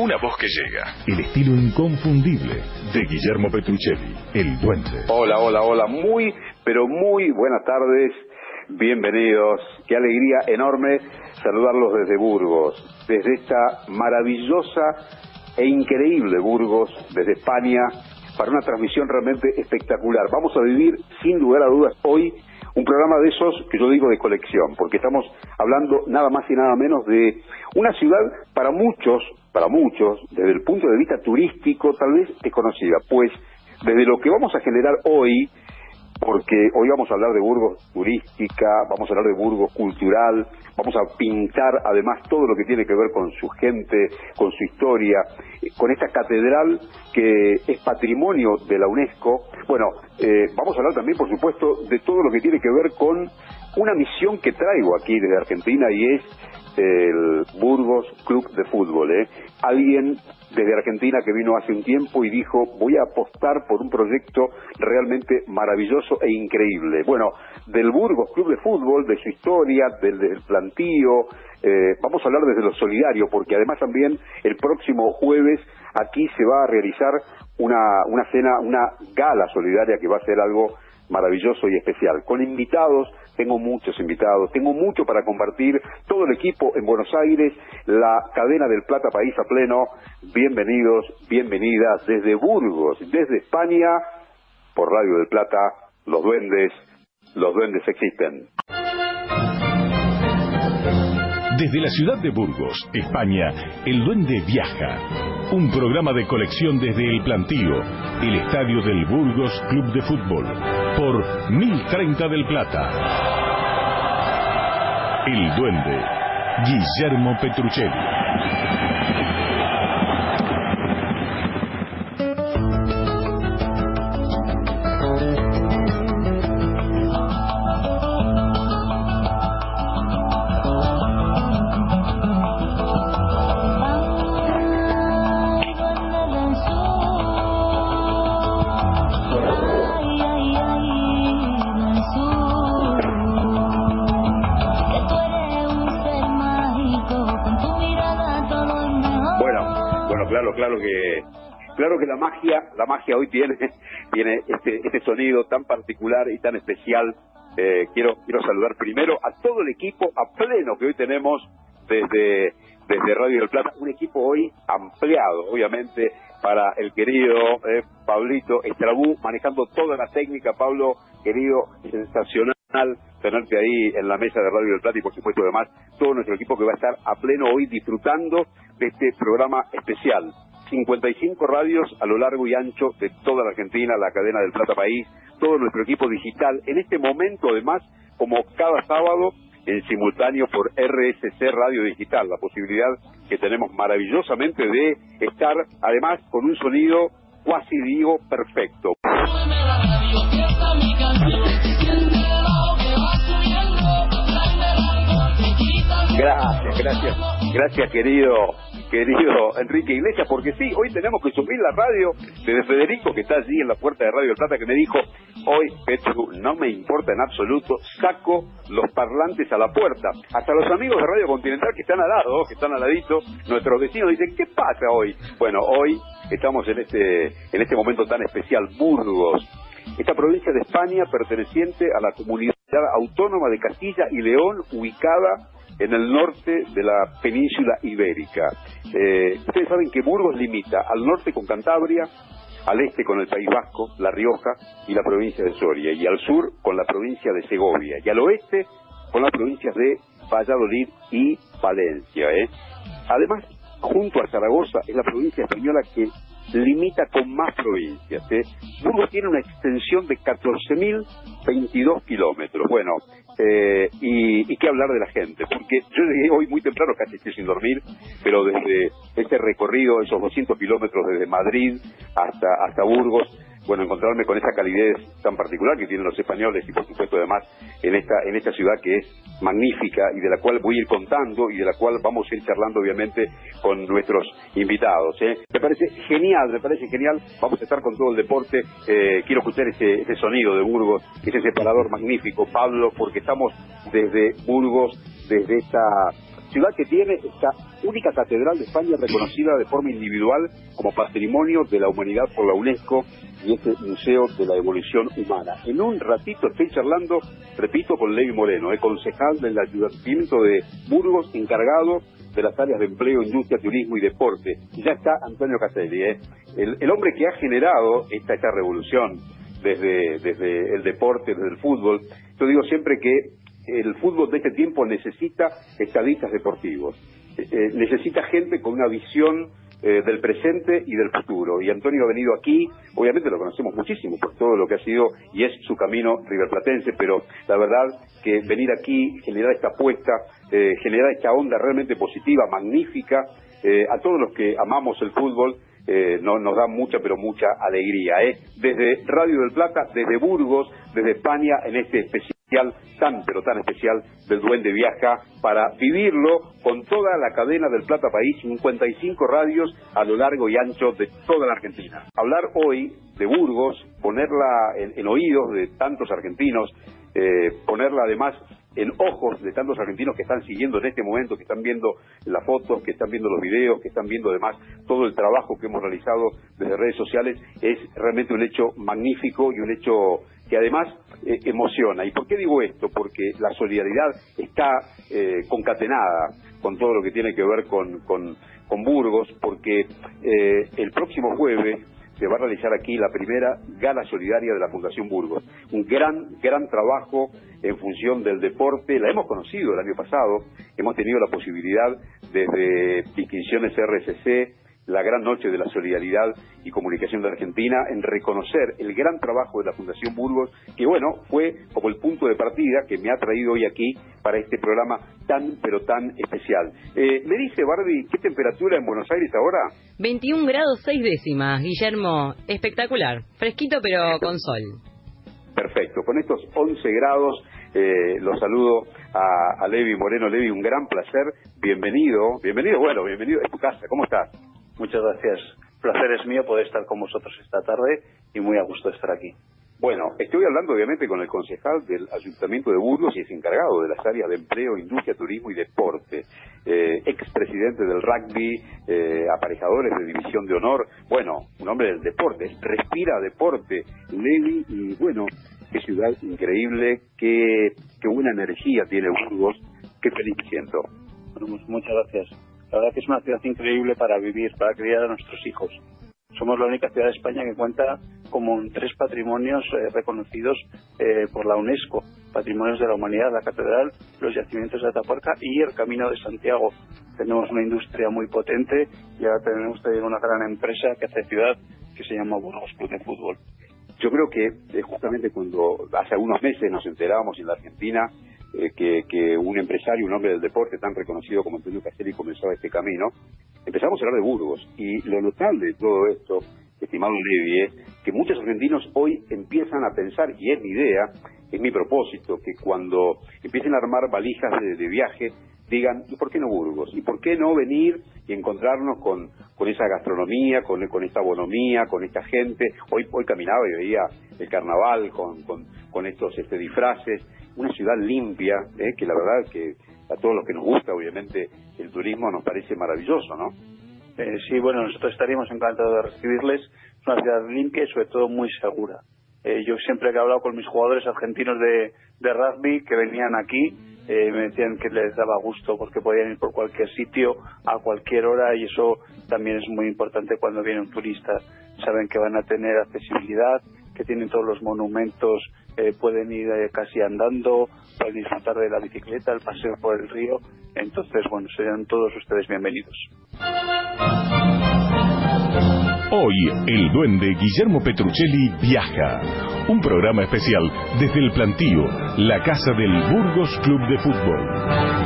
Una voz que llega. El estilo inconfundible de Guillermo Petruccelli, el duende. Hola, hola, hola. Muy, pero muy buenas tardes. Bienvenidos. Qué alegría enorme saludarlos desde Burgos, desde esta maravillosa e increíble Burgos, desde España, para una transmisión realmente espectacular. Vamos a vivir, sin lugar a dudas, hoy un programa de esos que yo digo de colección, porque estamos hablando nada más y nada menos de una ciudad para muchos, para muchos, desde el punto de vista turístico, tal vez desconocida, pues desde lo que vamos a generar hoy, porque hoy vamos a hablar de Burgos turística, vamos a hablar de Burgos cultural, vamos a pintar además todo lo que tiene que ver con su gente, con su historia, con esta catedral que es patrimonio de la UNESCO. Bueno, eh, vamos a hablar también, por supuesto, de todo lo que tiene que ver con una misión que traigo aquí desde Argentina y es el Burgos Club de Fútbol. ¿eh? Alguien desde Argentina que vino hace un tiempo y dijo voy a apostar por un proyecto realmente maravilloso e increíble. Bueno, del Burgos Club de Fútbol, de su historia, del, plantío, eh, vamos a hablar desde lo solidario, porque además también el próximo jueves aquí se va a realizar una, una cena, una gala solidaria que va a ser algo maravilloso y especial, con invitados, tengo muchos invitados, tengo mucho para compartir, todo el equipo en Buenos Aires, la cadena del Plata País a pleno, bienvenidos, bienvenidas desde Burgos, desde España, por Radio del Plata, los duendes, los duendes existen. Desde la ciudad de Burgos, España, El Duende Viaja. Un programa de colección desde el plantío, el estadio del Burgos Club de Fútbol, por 1030 del Plata. El Duende, Guillermo Petruccelli. Claro que la magia la magia hoy tiene tiene este este sonido tan particular y tan especial. Eh, quiero quiero saludar primero a todo el equipo a pleno que hoy tenemos desde desde Radio del Plata. Un equipo hoy ampliado obviamente para el querido eh, Pablito Estrabú manejando toda la técnica. Pablo querido sensacional tenerte ahí en la mesa de Radio del Plata y por supuesto además todo nuestro equipo que va a estar a pleno hoy disfrutando de este programa especial 55 radios a lo largo y ancho de toda la Argentina, la cadena del Plata País, todo nuestro equipo digital. En este momento, además, como cada sábado, en simultáneo por RSC Radio Digital, la posibilidad que tenemos maravillosamente de estar, además, con un sonido cuasi digo perfecto. Gracias, gracias, gracias querido querido Enrique Iglesias, porque sí, hoy tenemos que subir la radio desde Federico, que está allí en la puerta de Radio Plata, que me dijo, hoy, Petru, no me importa en absoluto, saco los parlantes a la puerta. Hasta los amigos de Radio Continental que están al lado, que están al ladito, nuestros vecinos dicen, ¿qué pasa hoy? Bueno, hoy estamos en este, en este momento tan especial, Burgos, esta provincia de España perteneciente a la comunidad autónoma de Castilla y León, ubicada en el norte de la península ibérica. Eh, ustedes saben que Burgos limita al norte con Cantabria, al este con el País Vasco, La Rioja y la provincia de Soria, y al sur con la provincia de Segovia, y al oeste con las provincias de Valladolid y Valencia. ¿eh? Además, junto a Zaragoza, es la provincia española que limita con más provincias. ¿eh? Burgos tiene una extensión de 14.022 kilómetros. Bueno, eh, y, y, qué hablar de la gente, porque yo llegué hoy muy temprano, casi estoy sin dormir, pero desde este recorrido, esos 200 kilómetros desde Madrid hasta, hasta Burgos, bueno, encontrarme con esa calidez tan particular que tienen los españoles y por supuesto además en esta, en esta ciudad que es magnífica y de la cual voy a ir contando y de la cual vamos a ir charlando obviamente con nuestros invitados. ¿eh? Me parece genial, me parece genial, vamos a estar con todo el deporte, eh, quiero escuchar ese, ese sonido de Burgos, ese separador magnífico, Pablo, porque estamos desde Burgos, desde esta ciudad que tiene esta única catedral de España reconocida de forma individual como patrimonio de la humanidad por la UNESCO y este Museo de la Evolución Humana. En un ratito estoy charlando, repito, con Levi Moreno, el concejal del Ayuntamiento de Burgos, encargado de las áreas de empleo, industria, turismo y deporte. Y ya está Antonio Caselli, ¿eh? el, hombre que ha generado esta, revolución desde el deporte, desde el fútbol. Yo digo siempre que el fútbol de este tiempo necesita estadistas deportivos, eh, eh, necesita gente con una visión eh, del presente y del futuro. Y Antonio ha venido aquí, obviamente lo conocemos muchísimo por todo lo que ha sido y es su camino riverplatense, pero la verdad que venir aquí, generar esta apuesta, generar esta onda realmente positiva, magnífica, a todos los que amamos el fútbol, no, nos da mucha, pero mucha alegría. Desde Radio del Plata, desde Burgos, desde España, en este especial tan pero tan especial del Duende Viaja para vivirlo con toda la cadena del Plata País, 55 radios a lo largo y ancho de toda la Argentina. Hablar hoy de Burgos, ponerla en, oídos de tantos argentinos, eh, ponerla además en ojos de tantos argentinos que están siguiendo en este momento, que están viendo las fotos, que están viendo los videos, que están viendo además todo el trabajo que hemos realizado desde redes sociales, es realmente un hecho magnífico y un hecho que además eh, emociona. ¿Y por qué digo esto? Porque la solidaridad está eh, concatenada con todo lo que tiene que ver con, con, Burgos, porque eh, el próximo jueves se va a realizar aquí la primera gala solidaria de la Fundación Burgos. Un gran, gran trabajo en función del deporte. La hemos conocido el año pasado, hemos tenido la posibilidad desde distinciones RSC, la gran noche de la solidaridad y comunicación de Argentina en reconocer el gran trabajo de la Fundación Burgos, que bueno, fue como el punto de partida que me ha traído hoy aquí para este programa tan, pero tan especial. Eh, me dice, Barbie, ¿qué temperatura en Buenos Aires ahora? 21 grados 6 décimas, Guillermo. Espectacular. Fresquito, pero con sol. Perfecto. Con estos 11 grados, eh, los saludo a, a Levi Moreno. Levi, un gran placer. Bienvenido. Bienvenido, bueno, bienvenido a tu casa. ¿Cómo estás? Muchas gracias. Placer es mío poder estar con vosotros esta tarde y muy a gusto estar aquí. Bueno, estoy hablando obviamente con el concejal del Ayuntamiento de Burgos y es encargado de las áreas de empleo, industria, turismo y deporte, eh, expresidente del rugby, eh, aparejadores de división de honor, bueno, un hombre del deporte, respira deporte, Levi, y bueno, qué ciudad increíble, qué, qué buena energía tiene Burgos, qué feliz siento. Bueno, pues muchas gracias. La verdad que es una ciudad increíble para vivir, para criar a nuestros hijos. Somos la única ciudad de España que cuenta con tres patrimonios eh, reconocidos eh, por la UNESCO, patrimonios de la humanidad, la catedral, los yacimientos de Atapuerca y el Camino de Santiago. Tenemos una industria muy potente y ahora tenemos también una gran empresa que hace ciudad que se llama Burgos Club de Fútbol. Yo creo que eh, justamente cuando hace algunos meses nos enterábamos en la Argentina eh, que, un empresario, un hombre del deporte tan reconocido como Antonio Castelli comenzaba este camino, empezamos a hablar de Burgos. Y lo notable de todo esto, estimado Levi, es que muchos argentinos hoy empiezan a pensar, y es mi idea, es mi propósito, que cuando empiecen a armar valijas de, viaje, digan, ¿y por qué no Burgos? ¿Y por qué no venir y encontrarnos con, con esa gastronomía, con, con esta bonomía, con esta gente? Hoy, hoy caminaba y veía el carnaval con, con, con estos este, disfraces una ciudad limpia, ¿eh? que la verdad que a todos los que nos gusta, obviamente, el turismo nos parece maravilloso, ¿no? Eh, sí, bueno, nosotros estaríamos encantados de recibirles. Es una ciudad limpia y sobre todo muy segura. Eh, yo siempre que he hablado con mis jugadores argentinos de, de rugby que venían aquí, eh, me decían que les daba gusto porque podían ir por cualquier sitio a cualquier hora y eso también es muy importante cuando viene un turista. Saben que van a tener accesibilidad, que tienen todos los monumentos eh, pueden ir eh, casi andando, pueden disfrutar de la bicicleta, el paseo por el río. Entonces, bueno, sean todos ustedes bienvenidos. Hoy el duende Guillermo Petruccelli viaja. Un programa especial desde el plantío, la casa del Burgos Club de Fútbol.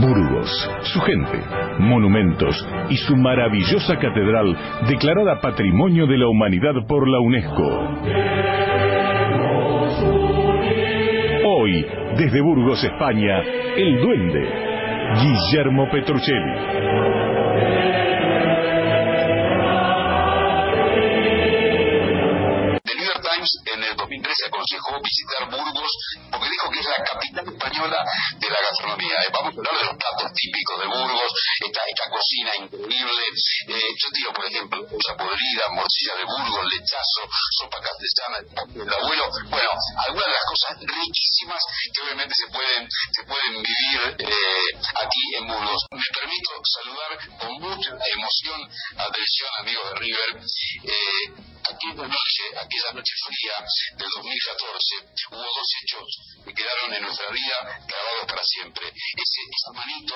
Burgos, su gente, monumentos y su maravillosa catedral declarada Patrimonio de la Humanidad por la UNESCO. Hoy, desde Burgos, España, el duende, Guillermo Petruccelli. Del 2014, hubo dos hechos que quedaron en nuestra vida grabados para siempre. Ese, esa manito,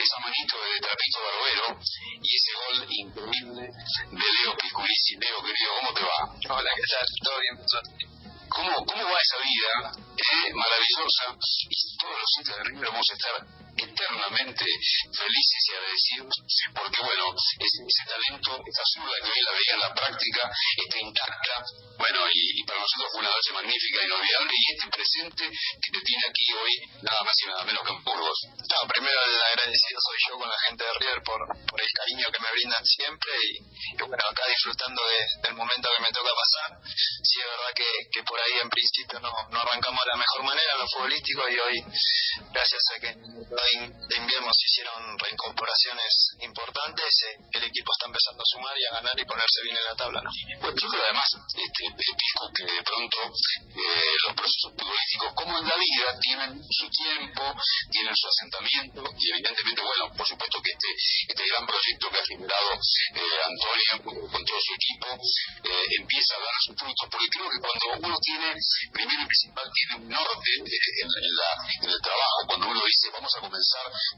esa manito de Trapito Barbero y ese gol increíble de Leo Piculici. Leo, querido, ¿cómo te va? Hola, ¿qué tal? ¿Todo bien? ¿Cómo, ¿Cómo va esa vida? Eh, maravillosa. Y todos los hinchas de River vamos a estar eternamente felices y agradecidos porque bueno, ese, ese talento, esa zurda que hoy la veía en la práctica, está intacta, bueno, y, para nosotros fue una noche magnífica, inolvidable, y este presente que te tiene aquí hoy, nada más y nada menos que en Burgos. No, primero el agradecido soy yo con la gente de River por, por el cariño que me brindan siempre y, bueno, acá disfrutando del momento que me toca pasar. Sí, es verdad que, que por ahí en principio no, no arrancamos de la mejor manera en lo futbolístico y hoy, gracias a que de invierno hicieron reincorporaciones importantes, eh, el equipo está empezando a sumar y a ganar y ponerse bien en la tabla. ¿no? Bueno, yo creo además, este, que de pronto eh, los procesos futbolísticos, como en la vida, tienen su tiempo, tienen su asentamiento y evidentemente, bueno, por supuesto que este, este gran proyecto que ha generado eh, Antonio con todo su equipo empieza a dar sus frutos, porque creo que cuando uno tiene, primero y principal, tiene un norte en, la, en el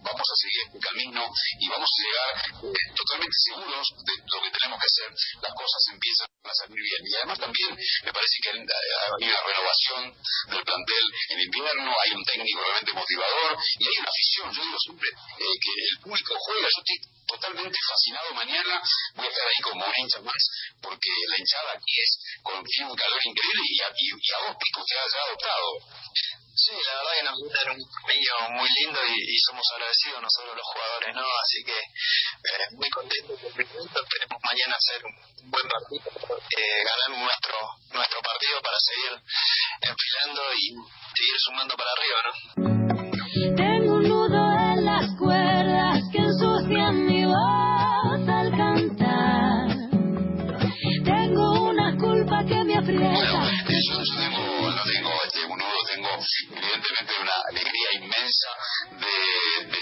vamos a seguir este camino y vamos a llegar eh, totalmente seguros de lo que tenemos que hacer, las cosas empiezan a salir bien. Y además también me parece que hay una renovación del plantel en invierno, hay un técnico realmente motivador y hay una afición. Yo digo siempre eh, que el público juega, yo estoy totalmente fascinado mañana, voy a estar ahí como un hincha más, porque la hinchada aquí es con un calor increíble y a, y, y a vos, Pico, que has adoptado. Sí, la verdad que nos gusta un cariño muy lindo y, somos agradecidos nosotros los jugadores, ¿no? Así que eh, muy contentos, esperemos mañana hacer un buen partido, eh, ganar nuestro nuestro partido para seguir enfilando y seguir sumando para arriba, ¿no? Aprieta. evidentemente una alegría inmensa de,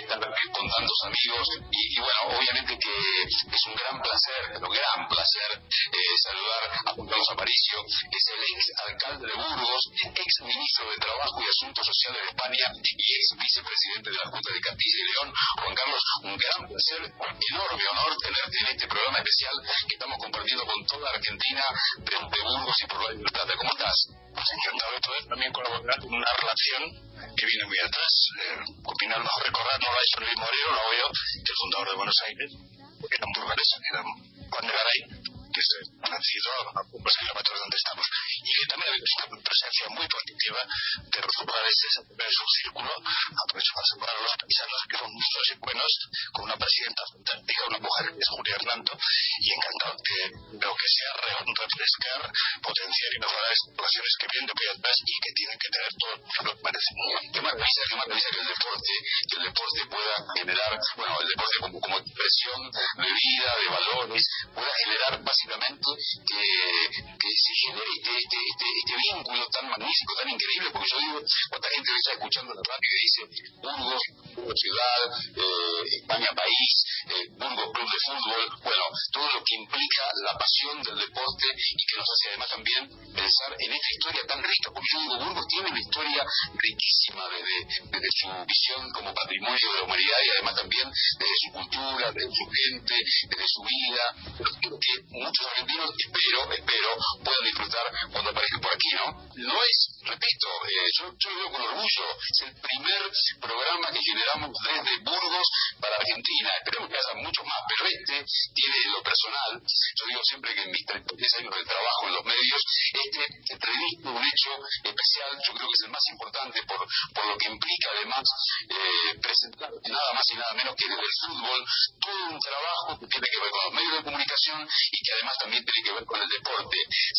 con tantos amigos y, bueno, obviamente que es un gran placer, un gran placer eh, saludar a Juan Carlos Aparicio, que es el ex alcalde de Burgos, ex ministro de Trabajo y Asuntos Sociales de España y ex vicepresidente de la Junta de Castilla y León. Juan Carlos, un gran placer, enorme honor tenerte en este programa especial que estamos compartiendo con toda Argentina de, Burgos y por la libertad. ¿Cómo estás? Encantado de poder también colaborar con una relación que viene muy atrás. Eh, opinar mejor recordar no lo ha hecho Luis Moreno, lo veo, que el fundador de Buenos Aires, eran burgueses, eran Juan de Garay, que es nacido a pocos kilómetros donde estamos, y que también ha una presencia muy positiva de los burgueses en su círculo, aprovecho para los paisanos que son justos y buenos, con una presidenta fantástica, una mujer que es Julia Hernando, y encantado que veo que sea refrescar, potenciar y mejorar estas situaciones que vienen de muy atrás y que tienen que tener todo lo que merecen. Qué maravilla, qué maravilla que el deporte, que el deporte pueda generar, bueno, el deporte como, como expresión de vida, de valores, pueda generar básicamente que, se genere este, este, este, este, vínculo tan magnífico, tan increíble, porque yo digo, cuánta gente está escuchando la radio que dice Burgos, Burgos ciudad, eh, España país, eh, Burgos club de fútbol, bueno, todo lo que implica la pasión del deporte y que nos hace además también pensar en esta historia tan rica, porque yo digo, Burgos tiene una historia riquísima desde, desde su visión como patrimonio de la humanidad y además también desde su cultura, desde su gente, desde su vida, que muchos argentinos, espero, espero, puedan disfrutar cuando aparezcan por aquí, ¿no? No es, repito, eh, yo, yo lo veo con orgullo, es el primer programa que generamos desde Burgos para Argentina, esperemos que haya muchos más, pero este tiene lo personal, yo digo siempre que en mis 33 años de trabajo en los medios, este entrevista un hecho especial, yo creo que es el más importante por, por lo que implica además eh, presentar nada más y nada menos que desde el fútbol. Todo un trabajo que tiene que ver con los medios de comunicación y que además también tiene que ver con el deporte.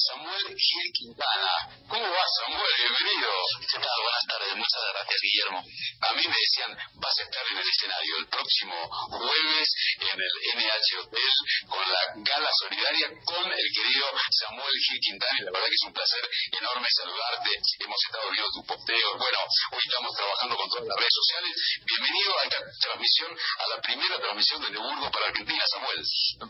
Samuel Gil Quintana, ¿cómo va Samuel? Bienvenido. ¿Qué tal? Buenas tardes, muchas gracias Guillermo. A mí me decían, vas a estar en el escenario el próximo jueves en el NH Hotel con la gala solidaria con el querido Samuel Gil Quintana y la verdad que es un placer enorme saludarte. Hemos estado viendo tus posteos. Bueno, hoy estamos trabajando con todas las redes sociales. Bienvenido a esta transmisión, a la primera transmisión de Burgos para Argentina, Samuel.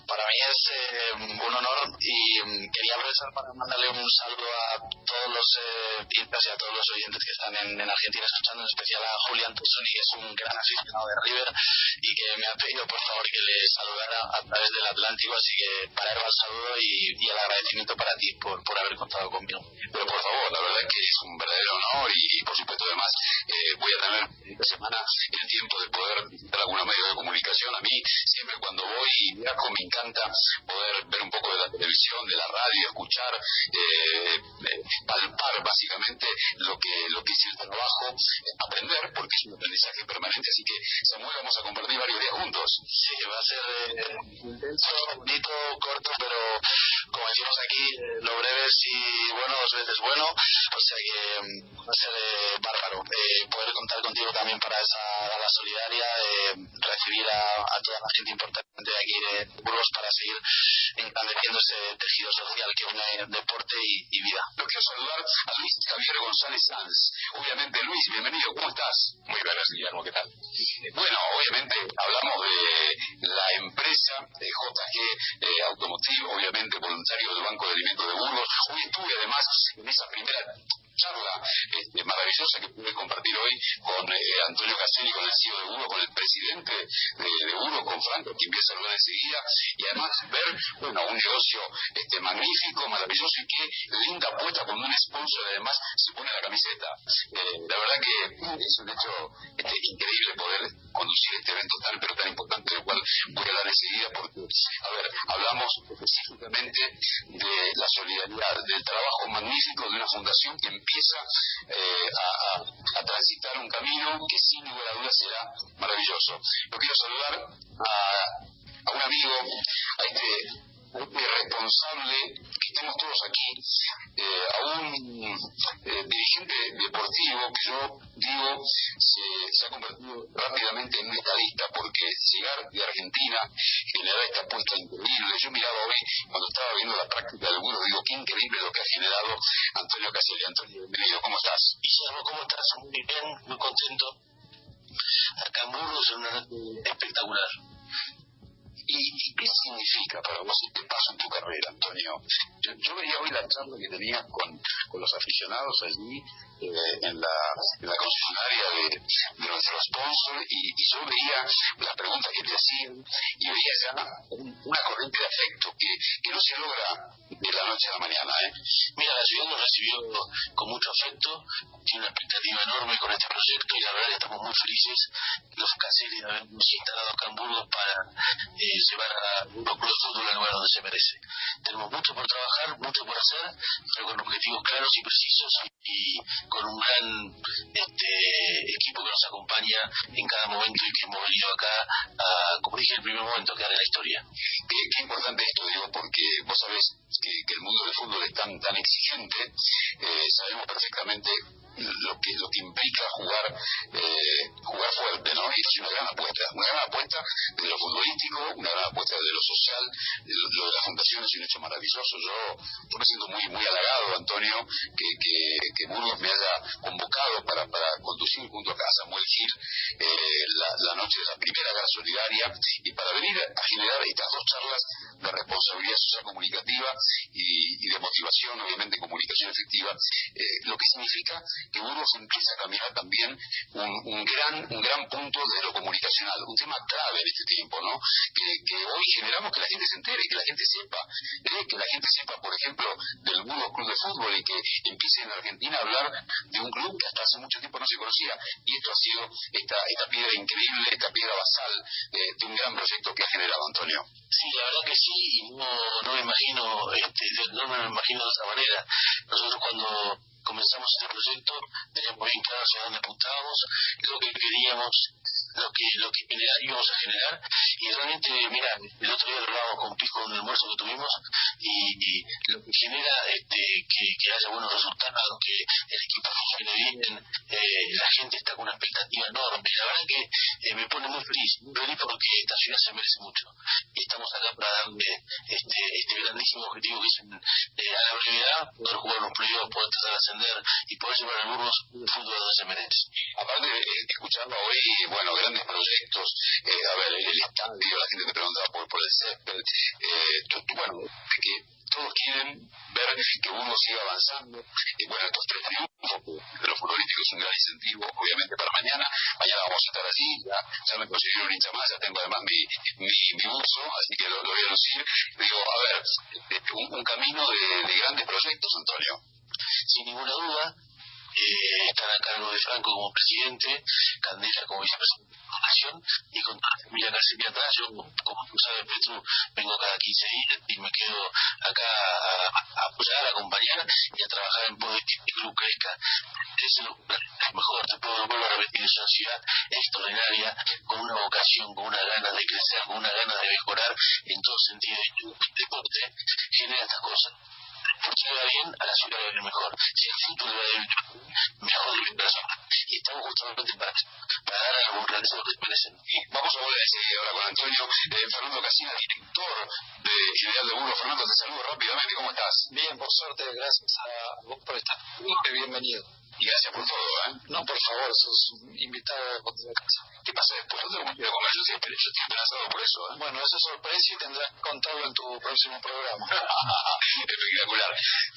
Para mí es eh, un honor y mm, quería aprovechar para mandarle un saludo a todos los eh, hinchas y a todos los oyentes que están en, en Argentina escuchando, en especial a Julián Tusoni, que es un gran aficionado de River y que me ha pedido por favor que le saludara a través del Atlántico, así que para él va el saludo y, y el agradecimiento para ti por, por haber contado conmigo. Pero por favor, la verdad que es un verdadero honor y, por supuesto además eh, voy a tener esta semana el tiempo de poder visitar alguna medio de comunicación. A mí siempre cuando voy y viajo me encanta poder ver un poco de la televisión, de la radio, escuchar, eh, eh, palpar básicamente lo que, lo que es el trabajo, aprender, porque es un aprendizaje permanente. Así que Samuel vamos a compartir varios días juntos. Sí, va a ser eh, intenso, bonito, corto, pero como decimos aquí, lo breve sí bueno, dos veces bueno, o sea que mm, va a ser eh, bárbaro poder contar contigo también para esa gala solidaria, recibir a, a toda la gente importante de aquí de Burgos para seguir engrandeciendo ese tejido social que une deporte y, y vida. Lo quiero saludar a Luis Javier González Sanz. Obviamente, Luis, bienvenido, ¿cómo estás? Muy buenas, Guillermo, ¿qué tal? Eh, Bueno, obviamente hablamos de la empresa de JG eh, Automotive, obviamente voluntario del Banco de Alimentos de Burgos. Hoy estuve además en esa primera charla este, maravillosa que pude compartir hoy con eh, Antonio Caselli, con el CEO de Burgos, con el presidente de, de Burgos, con Franco, que empieza a hablar enseguida, y además ver bueno, un negocio este, magnífico, maravilloso y qué linda apuesta cuando un sponsor además se pone la camiseta. Eh, la verdad que es un hecho este, increíble poder conducir este evento tan pero tan importante del cual voy a hablar enseguida porque, a ver, hablamos específicamente de la solidaridad, del trabajo magnífico de una fundación que empieza eh, a, a, a transitar un camino que sin lugar a dudas será maravilloso. Yo quiero saludar a un amigo, a este, a este responsable, que estamos todos aquí, eh, a un eh, dirigente deportivo que yo digo se, se ha convertido rápidamente en un estadista porque llegar de Argentina generar esta apuesta increíble. Yo miraba hoy cuando estaba viendo la práctica del burro, digo qué increíble lo que ha generado Antonio Caselli. Antonio, bienvenido, ¿cómo estás? Guillermo, ¿cómo estás? Muy bien, muy contento. Acá en Burgos es una noche espectacular. ¿Y, qué significa para vos este paso en tu carrera, Antonio? Yo, yo veía hoy la charla que tenías con, con los aficionados allí eh, en, la, concesionaria de, de nuestro sponsor y, yo veía las preguntas que te hacían y veía ya un- una corriente de afecto no se logra de la noche a la mañana. ¿eh? Mira, la ciudad nos recibió con mucho afecto, tiene una expectativa enorme con este proyecto y la verdad que estamos muy felices los de habernos instalado Burgos para eh, llevar a Burgos Club de Fútbol al lugar donde se merece. Tenemos mucho por trabajar, mucho por hacer, pero con objetivos claros y precisos y con un gran este, equipo que nos acompaña en cada momento y que hemos venido acá a, como dije en el primer momento, quedar en la historia. Qué, qué importante esto, digo, porque vos sabés que, que el mundo del fútbol es tan, tan exigente, eh, sabemos perfectamente lo que, lo que implica jugar, eh, jugar fuerte, ¿no? Y es una gran apuesta, una gran apuesta de lo futbolístico, una gran apuesta de lo social, lo, de la fundación es un hecho maravilloso. Yo, yo me siento muy, muy halagado, Antonio, que, que, que Burgos me haya convocado para, para conducir junto a Samuel Gil eh, la, la noche de la primera gala solidaria y para venir a generar estas dos charlas de responsabilidad social comunicativa y, y de motivación, obviamente comunicación efectiva, eh, lo que significa que Burgos empieza a caminar también un, un gran un gran punto de lo comunicacional, un tema clave en este tiempo, ¿no? Que, que hoy generamos que la gente se entere, que la gente sepa, ¿eh? que la gente sepa, por ejemplo, del Burgos Club de Fútbol y que empiece en Argentina a hablar de un club que hasta hace mucho tiempo no se conocía. Y esto ha sido esta, esta piedra increíble, esta piedra basal eh, de un gran proyecto que ha generado Antonio. Sí, la verdad que sí, no, no me imagino, este, no me imagino de otra manera. Nosotros cuando comenzamos este proyecto teníamos bien claro hacia dónde apuntábamos, lo que queríamos, lo que lo que íbamos a generar y realmente, mira, el otro día hablábamos con Pico en un almuerzo que tuvimos y, y lo que genera este, que, que, haya buenos resultados, que el equipo funcione bien, eh, la gente está con una expectativa enorme. La verdad que eh, me pone muy feliz, muy feliz porque esta ciudad se merece mucho y estamos acá para darle este, este grandísimo objetivo que es eh, a la brevedad poder jugar los playoffs, poder tratar de ascender y poder llevar al Burgos un fútbol donde se merece. Aparte, eh, escuchando hoy, bueno, grandes proyectos, eh, a ver, el, estadio, la gente te preguntaba por, por el césped, eh, bueno, que todos quieren ver que uno siga avanzando. Y bueno, estos tres triunfos de los futbolísticos es un gran incentivo, obviamente, para mañana. Mañana vamos a estar allí, ya, ya me conseguí un hincha más, ya tengo además mi, mi, mi uso, así que lo, lo, voy a lucir. Digo, a ver, un, un camino de, de grandes proyectos, Antonio. Sin ninguna duda, eh, están a cargo de Franco como presidente, Candela como vicepresidente de Nación y con toda la familia García atrás. Yo, como tú sabes, Petru, vengo cada 15 días y me quedo acá a, apoyar, a acompañar y a trabajar en pos de que este club crezca. Es lo mejor, te puedo volver a repetir, es una ciudad extraordinaria, con una vocación, con una gana de crecer, con una gana de mejorar en todo sentido. Y el deporte genera estas cosas porque va bien, a la ciudad va a ir mejor. Si el fútbol va a ir mejor de mi persona. Y estamos justamente para, para dar a los realizadores que merecen. Vamos a volver a seguir ahora con Antonio. Eh, Fernando Casina, director de General de Burgos. Fernando, te saludo rápidamente. ¿Cómo estás? Bien, por suerte, gracias a vos por estar. Bienvenido. Y gracias por todo, ¿eh? No, por favor, sos un invitado de casa. ¿Qué pasa después? No tengo comer, yo siempre, yo estoy por eso, ¿eh? Bueno, eso es sorpresa y tendrás que contarlo en tu próximo programa. Espectacular.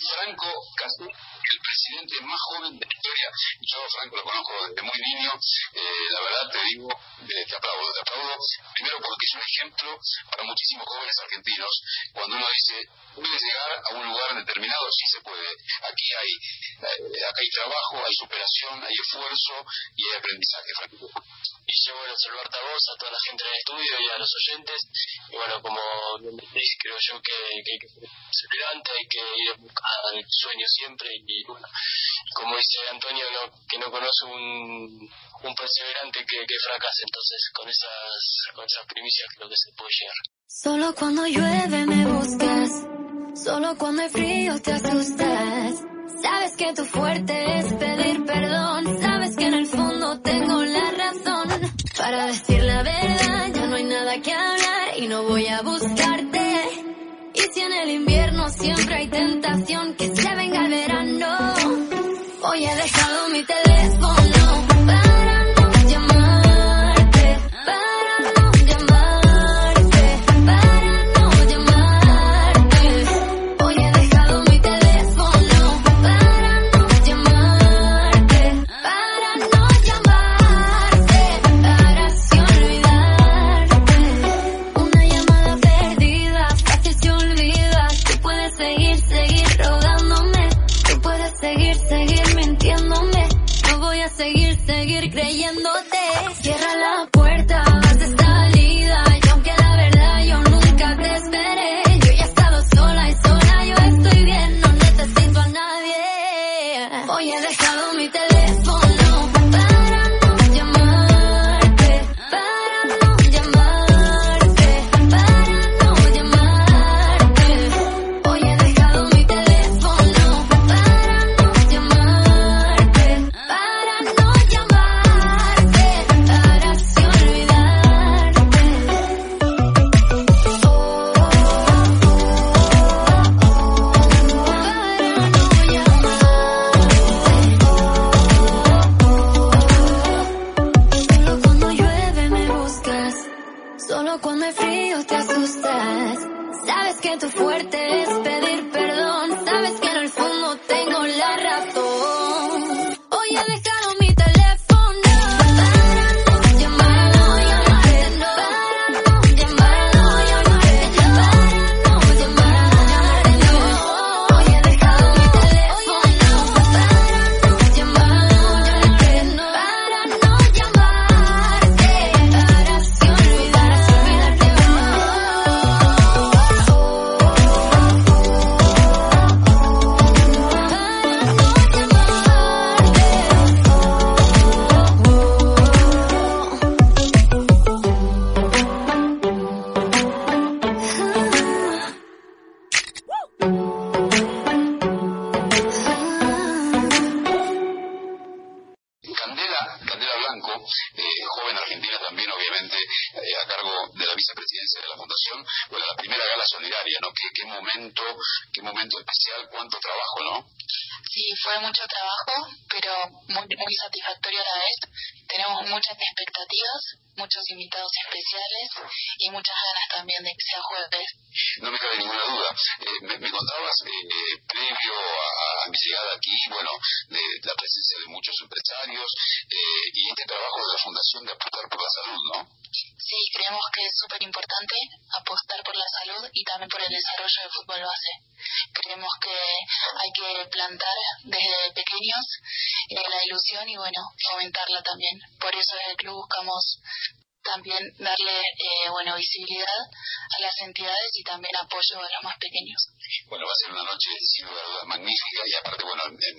Franco Castro, el presidente más joven de la historia. Yo Franco lo conozco desde muy niño. Eh, la verdad te digo, eh, te aplaudo, te aplaudo. Primero porque es un ejemplo para muchísimos jóvenes argentinos. Cuando uno dice, puedes llegar a un lugar determinado, sí se puede. Aquí hay, eh, acá hay trabajo, hay superación, hay esfuerzo y hay aprendizaje. Y yo, bueno, saludarte a vos, a toda la gente en el estudio y a los oyentes. Y bueno, como bien decís, creo yo que, que hay que ser perseverante, hay que ir a buscar el sueño siempre. Y bueno, como dice Antonio, no, que no conoce un, un perseverante que, que fracase. Entonces, con esas, con esas primicias creo que se puede llegar. Solo cuando llueve me buscas, solo cuando hay frío te asustas. Sabes que tu fuerte es pedir perdón, sabes que en el fondo tengo la razón. Para decir la verdad ya no hay nada que hablar y no voy a buscarte. Y si en el invierno siempre hay tentación que se venga el verano, hoy he dejado mi teléfono Hoy he dejado mi teléfono expectativas, muchos invitados especiales y muchas ganas también de que sea jueves. No me cabe ninguna duda. Eh, me, contabas, eh, eh, previo a, a, mi llegada aquí, bueno, de la presencia de muchos empresarios y este trabajo de la Fundación de Apostar por la Salud, ¿no? Sí, creemos que es súper importante apostar por la salud y también por el desarrollo del fútbol base. Creemos que hay que plantar desde pequeños eh, la ilusión y bueno, fomentarla también. Por eso desde el club buscamos también darle eh, bueno visibilidad a las entidades y también apoyo a los más pequeños. Bueno, va a ser una noche sin lugar a dudas magnífica y aparte, bueno, en, en,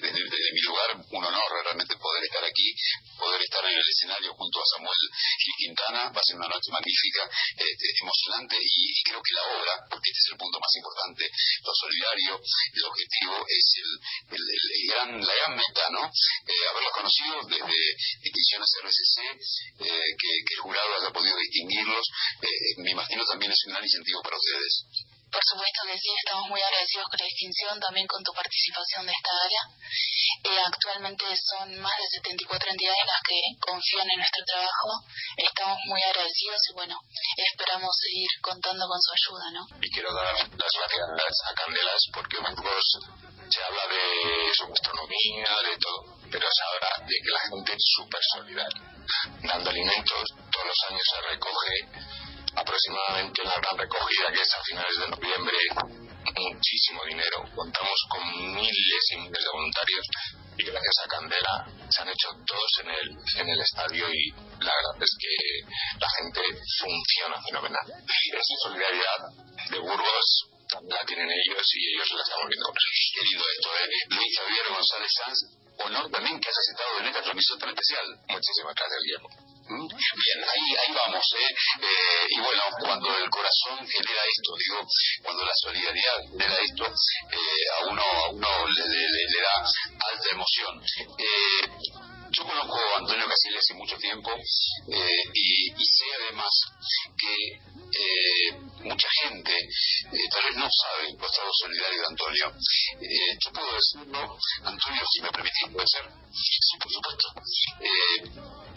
desde, mi lugar, un honor realmente poder estar aquí, poder estar en el escenario junto a Samuel Gil Quintana, va a ser una noche magnífica, este, emocionante y, creo que la obra, porque este es el punto más importante, lo solidario, el objetivo es el, el, el, gran, la gran meta, ¿no? Eh, haberlos conocido desde instituciones RCC, eh, que el jurado haya podido distinguirlos, eh, me imagino también es un gran incentivo para ustedes. Por supuesto que sí, estamos muy agradecidos con la distinción, también con tu participación de esta área. Eh, actualmente son más de 74 entidades las que confían en nuestro trabajo. Estamos muy agradecidos y bueno, esperamos seguir contando con su ayuda, ¿no? Y quiero dar las gracias a Candelas porque Burgos se habla de su gastronomía, de todo, pero se habla de que la gente es súper solidaria, dando alimentos, todos los años se recoge aproximadamente una gran recogida que es a finales de noviembre, muchísimo dinero, contamos con miles y miles de voluntarios y gracias a Candela se han hecho dos en el, en el estadio y la verdad es que la gente funciona fenomenal. Esa solidaridad de Burgos la tienen ellos y ellos la estamos viendo lindo esto, ¿eh? Luis Javier González Sanz, honor también que hayas estado en esta transmisión tan especial. Muchísimas gracias, Guillermo. Bien, ahí, ahí vamos, ¿eh? ¿eh? Y bueno, cuando el corazón genera esto, digo, cuando la solidaridad genera esto, eh, a uno, a uno le, le, le, da alta emoción. Yo conozco a Antonio Casillas hace mucho tiempo eh, y, sé además que eh, mucha gente eh, tal vez no sabe el costado solidario de Antonio. yo puedo decirlo, Antonio, si me permitís, puede ser. Sí, por supuesto.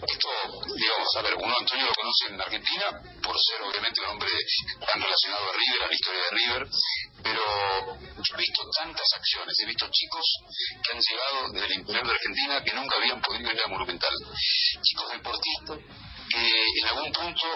esto, digamos, a ver, uno Antonio lo conoce en Argentina por ser obviamente un hombre tan relacionado a River, a la historia de River, pero yo he visto tantas acciones, he visto chicos que han llegado desde el interior de Argentina que nunca habían podido Monumental, chicos deportistas que en algún punto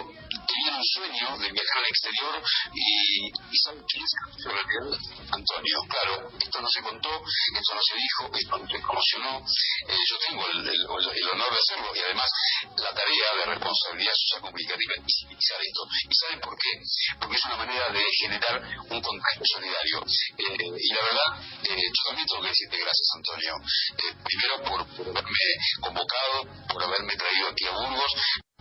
tenían un sueño de viajar al exterior y, y saben quién es realidad Antonio. Claro, esto no se contó, esto no se dijo, esto no se promocionó. Eh, yo tengo el, honor de hacerlo y además la tarea de responsabilidad social comunicativa es visibilizar esto. ¿Y saben por qué? Porque es una manera de generar un contagio solidario. Eh, y la verdad, eh, yo también tengo que decirte gracias, Antonio. Eh, primero por, por convocado, por haberme traído aquí a Burgos,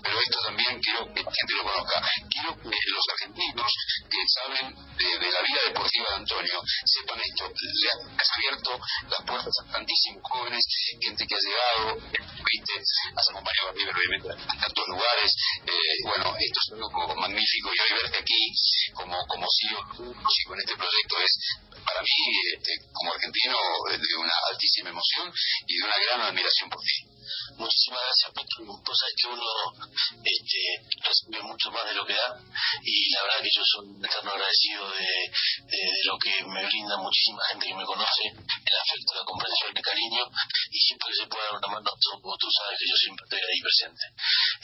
pero esto también quiero que gente lo conozca. Quiero que los argentinos que saben de, la vida deportiva de Antonio sepan esto. Le has abierto las puertas a tantísimos jóvenes, gente que ha llegado, viste, has acompañado a River obviamente a tantos lugares. Eh, bueno, esto es algo magnífico y hoy verte aquí como, como sigo, sigo en este proyecto es para mí, este, como argentino, de una altísima emoción y de una gran admiración por ti. Muchísimas gracias, Petro. Vos sabés que uno este, recibe mucho más de lo que da y la verdad que yo soy un eterno agradecido de, de, lo que me brinda muchísima gente que me conoce, el afecto, la comprensión, el cariño y siempre que se pueda dar una mano, tú, tú sabes que yo siempre estoy ahí presente.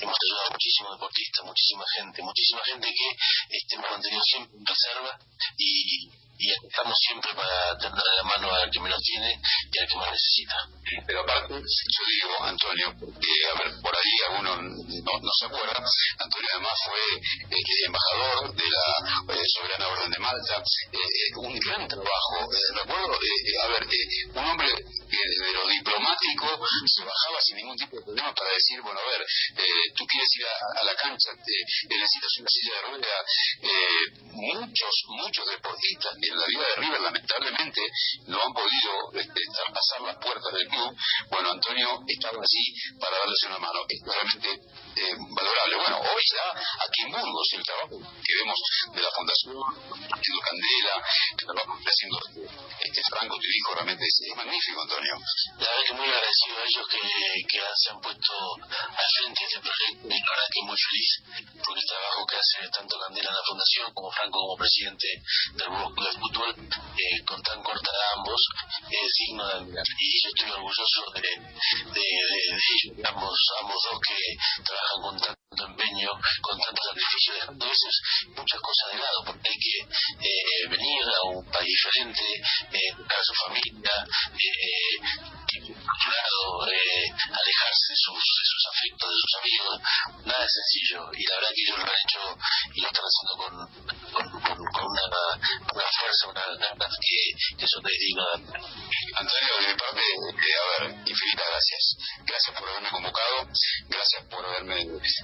Hemos ayudado a muchísimos deportistas, muchísima gente, muchísima gente que este, hemos mantenido siempre en reserva y y estamos siempre para tender la mano al que menos tiene y al que más necesita. Pero aparte, yo digo, Antonio, porque, a ver, por ahí alguno no, se acuerda, Antonio además fue eh, embajador de la eh, Soberana Orden de Malta, eh, un gran trabajo, recuerdo, a ver, un hombre que de lo diplomático se bajaba sin ningún tipo de problema para decir, bueno, a ver, tú quieres ir a, a la cancha, te, necesitas una silla de rueda, muchos, muchos deportistas en la vida de River lamentablemente no han podido este, traspasar las puertas del club. Bueno, Antonio estaba allí para darles una mano. Es realmente eh, valorable. Bueno, hoy ya aquí en Burgos el trabajo que vemos de la Fundación, haciendo Candela, el trabajo que está haciendo este Franco, te dijo, realmente es, es magnífico, Antonio. La verdad que muy agradecido a ellos que, que se han puesto al frente de este proyecto y la verdad que muy feliz por el trabajo que hace tanto Candela en la Fundación como Franco como presidente del Burgos de Fútbol, eh, con tan corta edad ambos, es digno de admirar. Y yo estoy orgulloso de, de, ambos, ambos dos que trabajan con tanto empeño, con tanto sacrificio, dejando a veces muchas cosas de lado, porque hay que eh, venir a un país diferente, eh, a su familia, eh, lado, eh, alejarse de sus, de sus afectos, de sus amigos, nada es sencillo. Y la verdad que ellos lo han hecho y lo están haciendo con, fuerza, una que, digno de admirar. Antonio, de mi parte, eh, a ver, infinitas gracias. Gracias por haberme convocado, gracias por haberme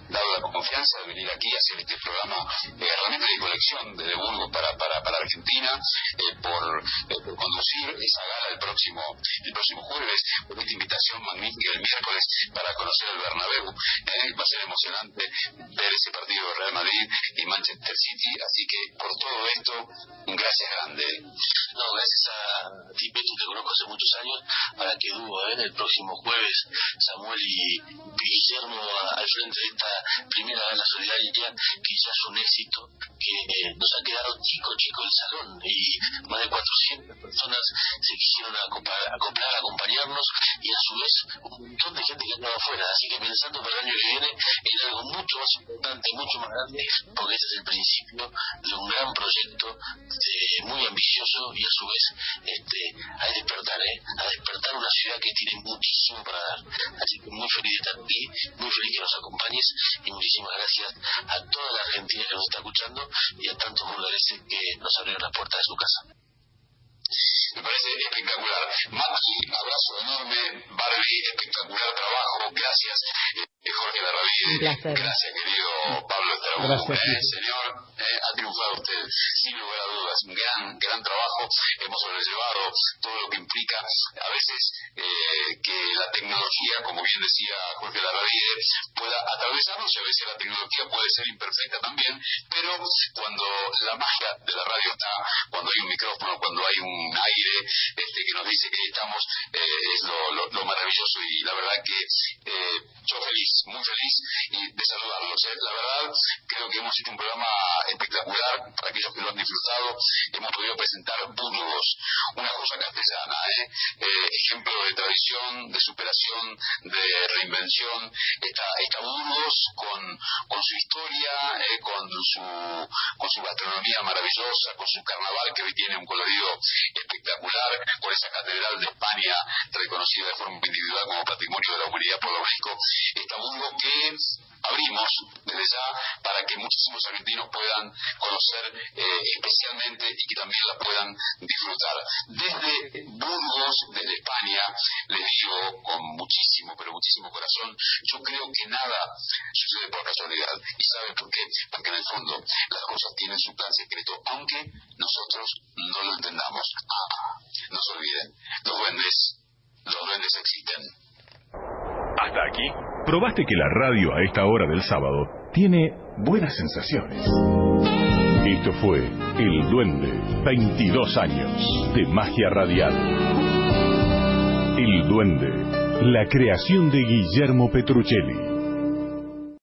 dado la confianza de venir aquí a hacer este programa eh, realmente de colección de Burgos para, para, para Argentina, eh, por, eh, por conducir esa gala el próximo, el próximo jueves, por esta invitación magnífica el miércoles para conocer el Bernabéu. Eh, va a ser emocionante ver ese partido de Real Madrid y Manchester City, así que por todo esto, gracias grande. No, gracias a ti, te conozco hace muchos años, para que dúo, ¿eh? el próximo jueves, Samuel y Guillermo al frente de esta primera gala solidaria, que ya es un éxito, que eh, nos ha quedado chico, chico el salón, y más de 400 personas se quisieron acoplar, acoplar acompañarnos, y a su vez un montón de gente que andaba afuera, así que pensando para el año que viene en algo mucho más importante, mucho más grande, porque este es el principio de un gran proyecto de, muy ambicioso y a su vez este, a despertar, ¿eh? a despertar una ciudad que tiene muchísimo para dar. Así que muy feliz de estar aquí, muy feliz que nos acompañes y muchísimas gracias a toda la Argentina que nos está escuchando y a tantos burgaleses que nos abrieron las puertas de su casa. Me parece espectacular. Maki, abrazo enorme. Barbie, espectacular trabajo. Gracias. Eh, Jorge placer. Gracias, querido Pablo Estrabón. Gracias, Eh, señor, eh, ha triunfado usted, sin lugar a dudas. Un gran, gran trabajo. Hemos sobrellevado todo lo que implica a veces eh, que la tecnología, como bien decía Jorge Larravide, pueda atravesarnos y a veces la tecnología puede ser imperfecta también, pero cuando la magia de la radio está, cuando hay un micrófono, cuando hay un aire este que nos dice que estamos, eh, es lo, lo- lo maravilloso y la verdad que eh, yo feliz, muy feliz y de saludarlos. eh. La verdad, creo que hemos hecho un programa espectacular para aquellos que lo han disfrutado. Hemos podido presentar Burgos, una cosa castellana, ¿eh? Eh, ejemplo de tradición, de superación, de reinvención. Esta, esta Burgos con, con su historia, eh, con, su, con su gastronomía maravillosa, con su carnaval que hoy tiene un colorido espectacular, con esa catedral de España reconocida de forma individual como patrimonio de la humanidad por la UNESCO. Burgos que abrimos desde ya para que muchísimos argentinos puedan conocer eh, especialmente y que también la puedan disfrutar. Desde Burgos, desde España, les digo con muchísimo, pero muchísimo corazón, yo creo que nada sucede por casualidad. ¿Y saben por qué? Porque en el fondo las cosas tienen su plan secreto, aunque nosotros no lo entendamos. Ah, no se olviden, los duendes, los duendes existen. Hasta aquí. Probaste que la radio a esta hora del sábado tiene buenas sensaciones. Esto fue El Duende, 22 años de magia radial. El Duende, la creación de Guillermo Petruccelli.